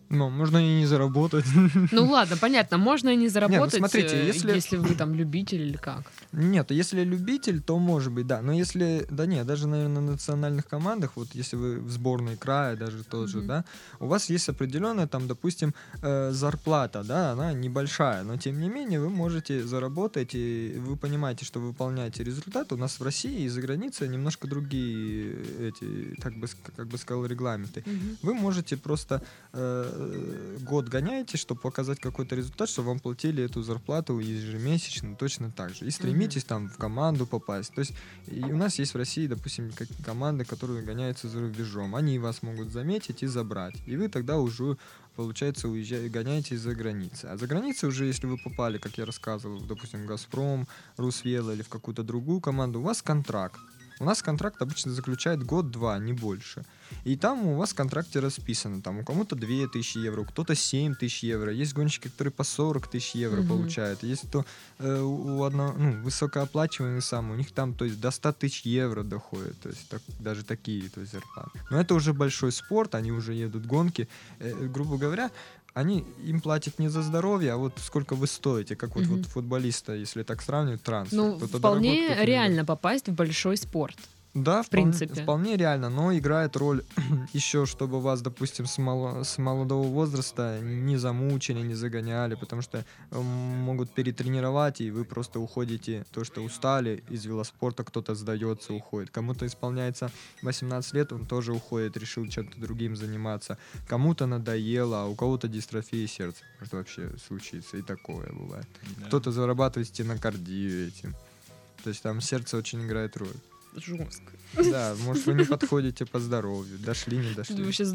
Но можно и не заработать. Ну ладно, понятно, можно и не заработать, смотрите, э, если- если вы там любитель или как. Нет, если любитель, то может быть, да. Но если, да нет, даже, наверное, на национальных командах, вот если вы в сборной края, даже тот же, Мгм. да, у вас есть определенная там, допустим, э, зарплата, да, она небольшая, но тем не менее вы можете заработать, и вы понимаете, что вы выполняете результат. У нас в России и за границей немножко другие эти, так бы, как бы сказал, регламенты. Вы можете просто э, год гоняете, чтобы показать какой-то результат, чтобы вам платили эту зарплату ежемесячно точно так же. И стремитесь там в команду попасть. То есть и у нас есть в России, допустим, как- команды, которые гоняются за рубежом. Они вас могут заметить и забрать. И вы тогда уже получается, уезжаете, гоняете за границей. А за границей уже, если вы попали, как я рассказывал, допустим, «Газпром», «Русвел» или в какую-то другую команду, у вас контракт. У нас контракт обычно заключает год-два, не больше. И там у вас в контракте расписано, там у кого-то 2000 евро, у кто-то 7 тысяч евро. Есть гонщики, которые по 40 тысяч евро Мгм. получают. Есть кто э, у одного, ну, высокооплачиваемый сам, у них там, то есть, до 100 тысяч евро доходит, то есть, так- даже такие, то есть, зарплаты. Но это уже большой спорт, они уже едут гонки. Э, грубо говоря, они им платят не за здоровье, а вот сколько вы стоите, как вот, Мгм. вот футболиста, если так сравнивать, трансфер. Ну, вполне дорогой, реально попасть в большой спорт. Да, В вполне, принципе. вполне реально, но играет роль еще, чтобы вас, допустим, с, мало- с молодого возраста не замучили, не загоняли, потому что м, могут перетренировать, и вы просто уходите, то, что устали из велоспорта, кто-то сдается, уходит. Кому-то исполняется 18 лет, он тоже уходит, решил чем-то другим заниматься. Кому-то надоело, а у кого-то дистрофия сердца. Может вообще случиться, и такое бывает. Да. Кто-то зарабатывает стенокардию этим. То есть там сердце очень играет роль. Жестко. Да, может, вы не подходите по здоровью. Дошли, не дошли. Вы сейчас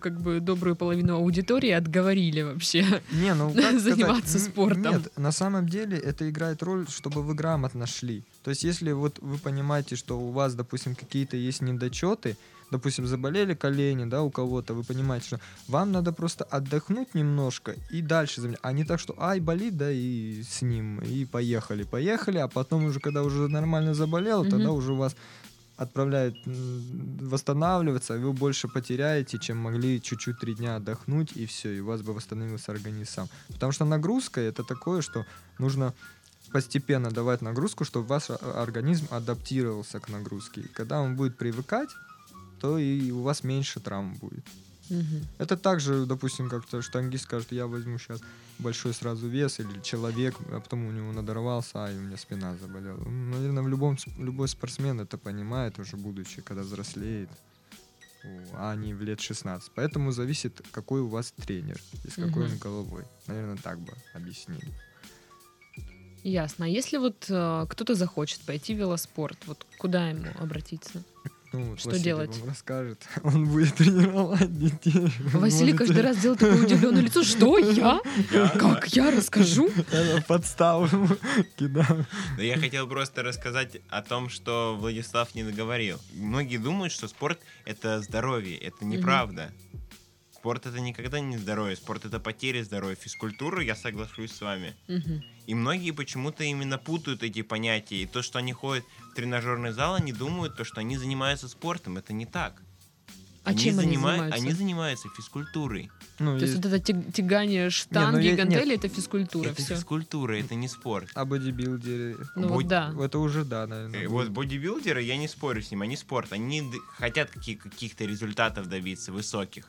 как бы добрую половину аудитории отговорили вообще. Не, ну заниматься спортом. Нет, на самом деле это играет роль, чтобы вы грамотно шли. То есть, если вот вы понимаете, что у вас, допустим, какие-то есть недочеты, допустим, заболели колени, да, у кого-то, вы понимаете, что вам надо просто отдохнуть немножко и дальше заменять. А не так, что ай, болит, да, и с ним, и поехали, поехали, а потом уже, когда уже нормально заболел, тогда Мгм. уже вас отправляют м, восстанавливаться, вы больше потеряете, чем могли чуть-чуть три дня отдохнуть, и все, и у вас бы восстановился организм сам. Потому что нагрузка это такое, что нужно постепенно давать нагрузку, чтобы ваш о- организм адаптировался к нагрузке. И когда он будет привыкать, то и у вас меньше травм будет. Мгм. Это также, допустим, как-то штангист скажет, я возьму сейчас большой сразу вес, или человек, а потом у него надорвался, а и у меня спина заболела. Наверное, в любом, любой спортсмен это понимает уже будучи, когда взрослеет. а не в лет 16. Поэтому зависит, какой у вас тренер и с какой Мгм. он головой. Наверное, так бы объяснили. Ясно. А если вот э, кто-то захочет пойти в велоспорт, вот куда ему обратиться? Ну, Что Василий делать? вам расскажет. Он будет тренировать детей. Василий каждый раз делает такое удивленное лицо. Что, я? Как я расскажу? Подставу ему кидаю. Да я хотел просто рассказать о том, что Владислав не договорил. Многие думают, что спорт это здоровье. Это неправда. Спорт это никогда не здоровье. Спорт это потеря здоровья. Физкультура, я соглашусь с вами. Мгм. И многие почему-то именно путают эти понятия. И то, что они ходят в тренажерный зал, они думают, то, что они занимаются спортом. Это не так. А чем они занима- занимаются? Они занимаются физкультурой. Ну, То есть вот это тяг- тягание штанги, я- гантели, это физкультура, это все. физкультура, это не спорт. А бодибилдеры? Ну Будь- да. Это уже да, наверное. Э, Вот бодибилдеры, я не спорю с ним, они спорт. Они хотят каких- каких-то результатов добиться, высоких.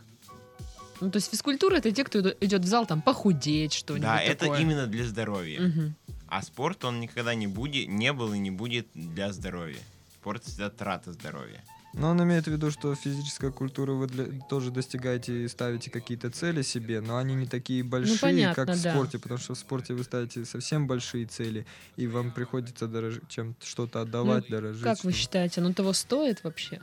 Ну, то есть физкультура это те, кто идет в зал там похудеть, что-нибудь Да, это такое. именно для здоровья. Мгм. А спорт, он никогда не будет, не был и не будет для здоровья. Спорт всегда трата здоровья. Но он имеет в виду, что физическая культура вы для- тоже достигаете и ставите какие-то цели себе, но они не такие большие, Ну, понятно, как в да. спорте, потому что в спорте вы ставите совсем большие цели, и вам приходится дорож... чем что-то отдавать, дорожить. Ну, Как вы считаете, оно того стоит вообще?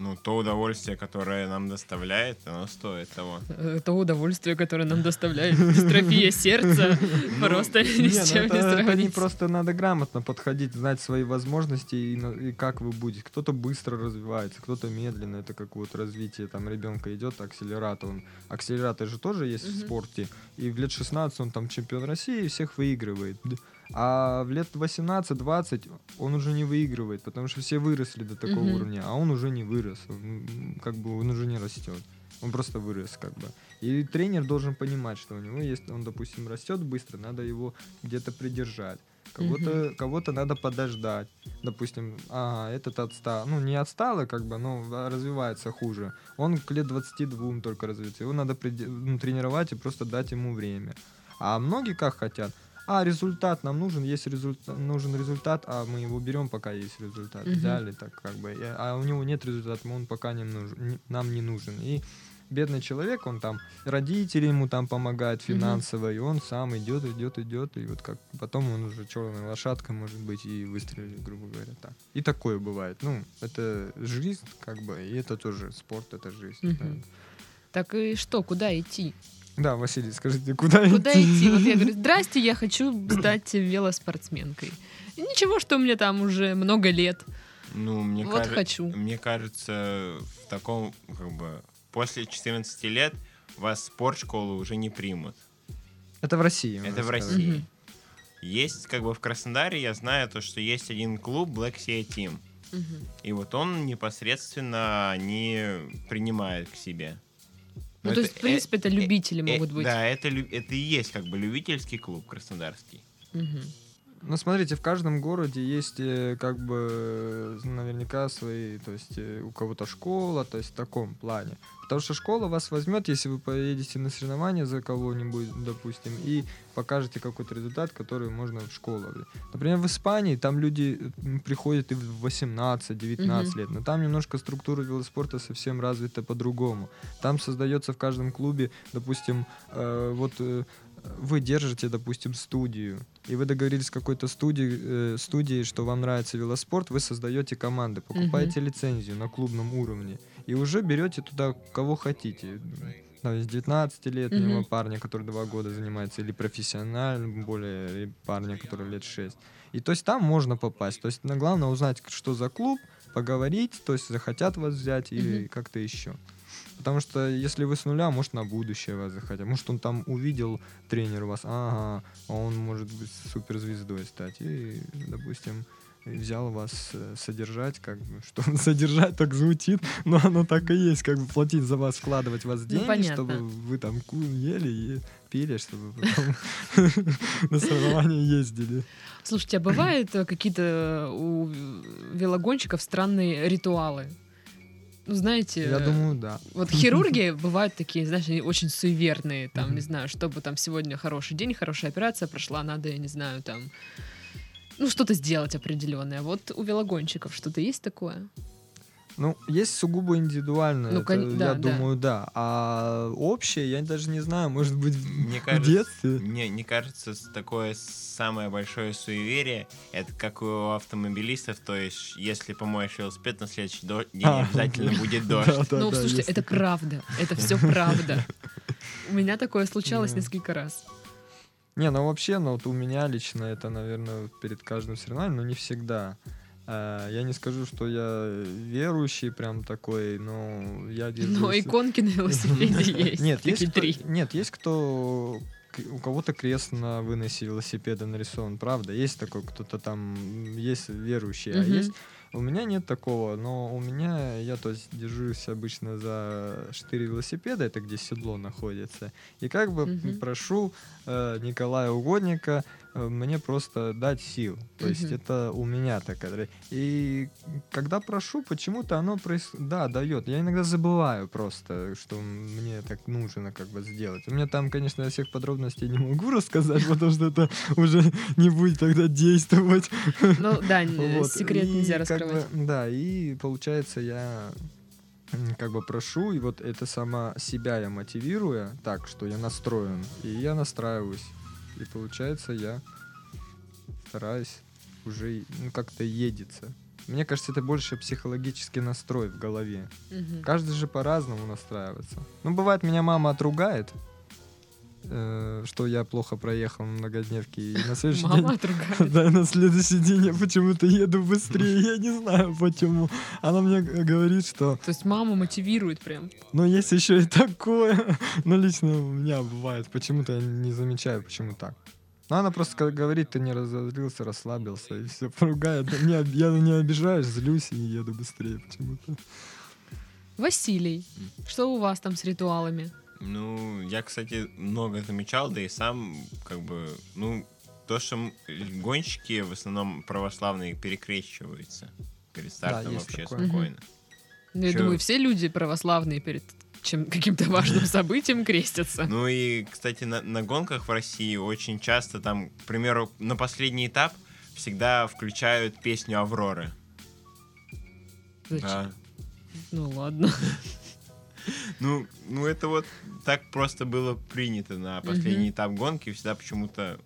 Ну, то удовольствие, которое нам доставляет, оно стоит того. То удовольствие, которое нам доставляет дистрофия сердца, просто ни Не, с ну чем не это не сравнить. просто надо грамотно подходить, знать свои возможности и, на- и как вы будете. Кто-то быстро развивается, кто-то медленно. Это как вот развитие там ребенка идет, акселератор. Он, акселератор же тоже есть в спорте. И в лет 16 он там чемпион России и всех выигрывает. А в лет 18-20 он уже не выигрывает, потому что все выросли до такого Мгм. уровня, а он уже не вырос. М, Как бы он уже не растет. Он просто вырос, как бы. И тренер должен понимать, что у него есть, он, допустим, растет быстро, надо его где-то придержать. Кого-то, кого-то надо подождать. Допустим, ага, этот отстал. Ну, не отстал, как бы, но а, развивается хуже. Он к лет 22 только развивается. Его надо приде- ну, тренировать и просто дать ему время. А многие как хотят? А, результат нам нужен, есть результат, нужен результат, а мы его берем, пока есть результат. Мгм. Взяли так как бы. А у него нет результата, он пока не нужен, нам не нужен. И бедный человек, он там, родители ему там помогают финансово, и он сам идет, идет, идет, и вот как потом он уже черная лошадка, может быть, и выстрелит, грубо говоря, так. И такое бывает. Ну, это жизнь, как бы, и это тоже спорт, это жизнь. Мгм. Так и что, куда идти? Да. Василий, скажите, куда Куда идти? Вот я говорю, здрасте, я хочу стать велоспортсменкой. И Ничего, что мне там уже много лет. Ну, мне, Вот кажа- хочу. мне кажется, в таком, как бы, после 14 лет вас в спортшколу уже не примут. Это в России. Это в. России. Мгм. Есть, как бы, в Краснодаре, я знаю то, что есть один клуб Black Sea Team. Мгм. И вот он непосредственно не принимает к себе. Ну, Но то есть, в принципе, это э, любители э, могут быть. Да, это, это и есть как бы любительский клуб краснодарский. Мгм. Ну, смотрите, в каждом городе есть э, как бы наверняка свои, то есть э, у кого-то школа, то есть в таком плане. Потому что школа вас возьмет, если вы поедете на соревнования за кого-нибудь, допустим, и покажете какой-то результат, который можно в школу. Например, в Испании там люди приходят и в 18-19 Мгм. лет, но там немножко структура велоспорта совсем развита по-другому. Там создается в каждом клубе, допустим, э, вот э, вы держите, допустим, студию, и вы договорились с какой-то студией, э, студией, что вам нравится велоспорт, вы создаете команды, покупаете лицензию на клубном уровне, и уже берете туда кого хотите. Там есть 19-летнего Мгм. парня, который два года занимается, или профессиональным более или парня, который лет 6. И то есть там можно попасть. То есть на главное узнать, что за клуб, поговорить, то есть захотят вас взять или Мгм. как-то еще. Потому что если вы с нуля, может на будущее вас захотят. Может он там увидел тренер вас, ага, а он может быть суперзвездой стать. И, допустим, взял вас э, содержать, как бы, что содержать так звучит, но оно так и есть, как бы платить за вас, вкладывать в вас деньги, Ну, понятно. чтобы вы там ку- ели и пили, чтобы потом на соревнования ездили. Слушайте, а бывают э, какие-то у велогонщиков странные ритуалы? Ну, знаете, Я думаю, да. вот хирурги бывают такие, знаешь, они очень суеверные, там, не знаю, чтобы там сегодня хороший день, хорошая операция прошла, надо, я не знаю, там, ну, что-то сделать определенное. Вот у велогонщиков что-то есть такое? Ну, есть сугубо индивидуальное, Ну, это, кон- да, я да. думаю, да. А общее, я даже не знаю, может быть, Мне в кажется, детстве. Мне, мне кажется, такое самое большое суеверие, это как у автомобилистов, то есть, если помоешь велосипед, на следующий до- день А, обязательно будет дождь. Ну, слушайте, это правда. Это все правда. У меня такое случалось несколько раз. Не, ну вообще, ну вот у меня лично это, наверное, перед каждым соревнованием, но не всегда. А, Я не скажу, что я верующий прям такой, но я держусь... Но иконки на велосипеде есть. Нет, есть три. нет, есть кто у кого-то крест на выносе велосипеда нарисован, правда, есть такой, кто-то там есть верующий, а есть у меня нет такого, но у меня я то есть держусь обычно за штырь велосипеда, это где седло находится, и как бы прошу э, Николая Угодника мне просто дать сил, то есть Мгм. это у меня такая, и когда прошу, почему-то оно проис... да дает, я иногда забываю просто, что мне так нужно как бы сделать. У меня там, конечно, я всех подробностей не могу рассказать, потому что это уже не будет тогда действовать. Ну да, Вот, секрет и нельзя как раскрывать. бы, да, и получается я как бы прошу, и вот это сама себя я мотивирую так, что я настроен, и я настраиваюсь. И получается я стараюсь уже ну, как-то едется. Мне кажется, это больше психологический настрой в голове. Мгм. Каждый же по-разному настраивается. Ну, бывает, меня мама отругает, э, что я плохо проехал на многодневке, и на следующий день Мама отругает. да, на следующий день я почему-то еду быстрее, я не знаю почему. Она мне говорит, что, То есть мама мотивирует прям. ну, есть еще и такое. Но лично у меня бывает, почему-то я не замечаю, почему так. Но она просто ка- говорит, ты не разозлился, расслабился, и все, поругает. Но об- Я не обижаюсь, злюсь и еду быстрее почему-то. Василий, что у вас там с ритуалами? Ну, я, кстати, много замечал, да и сам, как бы, ну, то, что гонщики в основном православные перекрещиваются перед стартом есть вообще такое. спокойно. Ну, я Чё? думаю, все люди православные перед чем каким-то важным событием крестятся. Ну и, кстати, на, на гонках в России очень часто там, к примеру, на последний этап всегда включают песню Авроры. Зачем? Да. Ну ладно. Ну, ну это вот так просто было принято на последний этап гонки, всегда почему-то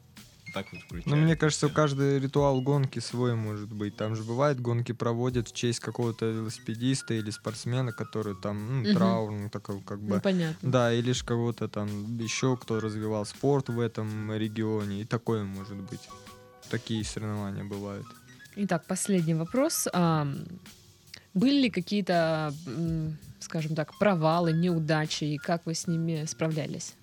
так вот включают. Ну, мне кажется, Всё. каждый ритуал гонки свой может быть. Там же бывает, гонки проводят в честь какого-то велосипедиста или спортсмена, который там, ну, Мгм. траурный такой, как бы. Ну понятно. Да, или ж кого-то там еще, кто развивал спорт в этом регионе. И такое может быть. Такие соревнования бывают. Итак, последний вопрос. Ам, Были ли какие-то, скажем так, провалы, неудачи, и как вы с ними справлялись?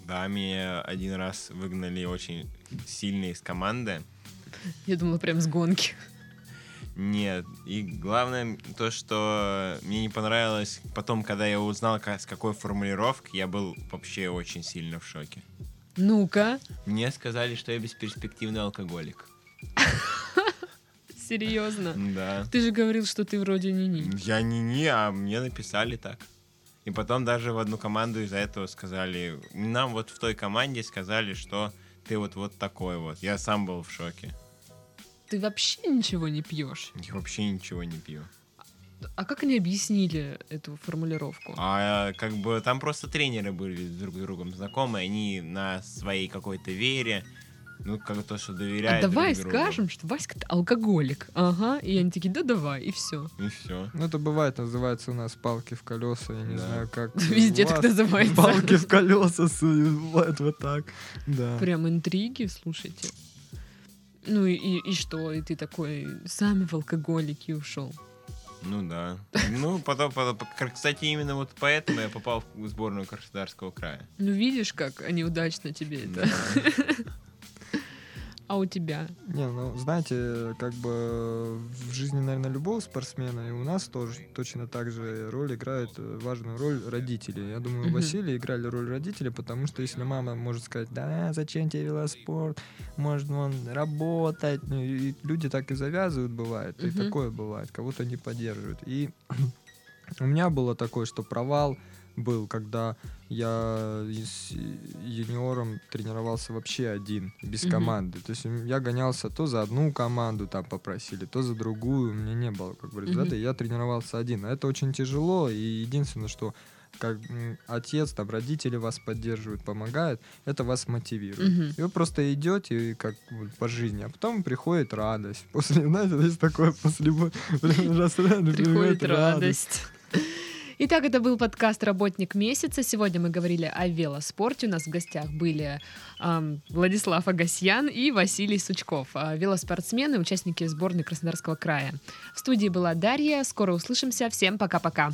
Да, меня один раз выгнали очень сильно из команды. Я думала, прям с гонки. Нет, и главное то, что мне не понравилось потом, когда я узнал, ка- с какой формулировки, я был вообще очень сильно в шоке. Ну-ка, Мне сказали, что я бесперспективный алкоголик. серьезно. Да. Ты же говорил, что ты вроде не-не. Я не не, а мне написали так. И потом даже в одну команду из-за этого сказали, нам вот в той команде сказали, что ты вот вот такой вот. Я сам был в шоке. Ты вообще ничего не пьешь. Я вообще ничего не пью. А как они объяснили эту формулировку? А как бы там просто тренеры были друг с другом знакомы, они на своей какой-то вере, ну как то, что А доверяют давай друг другу. скажем, что Васька алкоголик. Ага. И они такие, да давай, и все. И все. Ну, это бывает, называется у нас палки в колеса. Я не Да. знаю, как. Везде так называется. Палки в колеса бывает вот так. Да. Прям интриги, слушайте. Ну и, и, что? И ты такой, сами в алкоголики ушел. Ну да. Ну, потом, потом, кстати, именно вот поэтому я попал в сборную Краснодарского края. Ну видишь, как они удачно тебе это. Да. А у тебя? Не, ну, знаете, как бы в жизни, наверное, любого спортсмена, и у нас тоже точно так же роль играет э, важную роль родители. Я думаю, у. Василия играли роль родителей, потому что если мама может сказать, да, зачем тебе велоспорт, может он работать, ну, и люди так и завязывают, бывает, и такое бывает, кого-то не поддерживают. И у меня было такое, что провал был, когда я с юниором тренировался вообще один, без Мгм. команды. То есть я гонялся то за одну команду, там попросили, то за другую. У меня не было как бы результата, и я тренировался один. А это очень тяжело, и единственное, что как отец, там родители вас поддерживают, помогают, это вас мотивирует. Мгм. И вы просто идете как вот по жизни, а потом приходит радость. После, знаете, есть такое после Приходит радость. Итак, это был подкаст «Работник месяца». Сегодня мы говорили о велоспорте. У нас в гостях были ам, Владислав Агасьян и Василий Сучков, а, велоспортсмены, участники сборной Краснодарского края. В студии была Дарья. Скоро услышимся. Всем пока-пока.